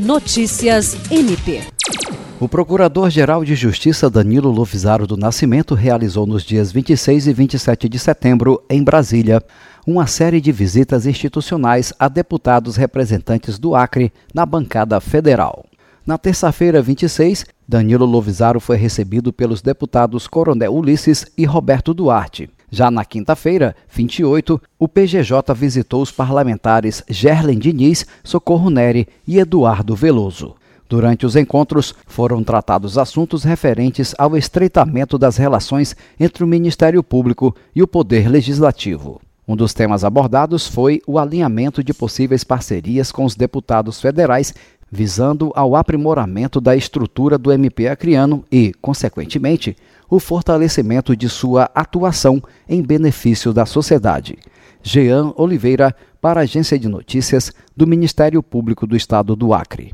Notícias MP. O Procurador-Geral de Justiça Danilo Lovisaro do Nascimento realizou nos dias 26 e 27 de setembro, em Brasília, uma série de visitas institucionais a deputados representantes do Acre na bancada federal. Na terça-feira, 26, Danilo Lovisaro foi recebido pelos deputados Coronel Ulisses e Roberto Duarte. Já na quinta-feira, 28, o PGJ visitou os parlamentares Gerlen Diniz, Socorro Neri e Eduardo Veloso. Durante os encontros, foram tratados assuntos referentes ao estreitamento das relações entre o Ministério Público e o Poder Legislativo. Um dos temas abordados foi o alinhamento de possíveis parcerias com os deputados federais, visando ao aprimoramento da estrutura do MP acriano e, consequentemente, o fortalecimento de sua atuação em benefício da sociedade. Jean Oliveira, para a Agência de Notícias do Ministério Público do Estado do Acre.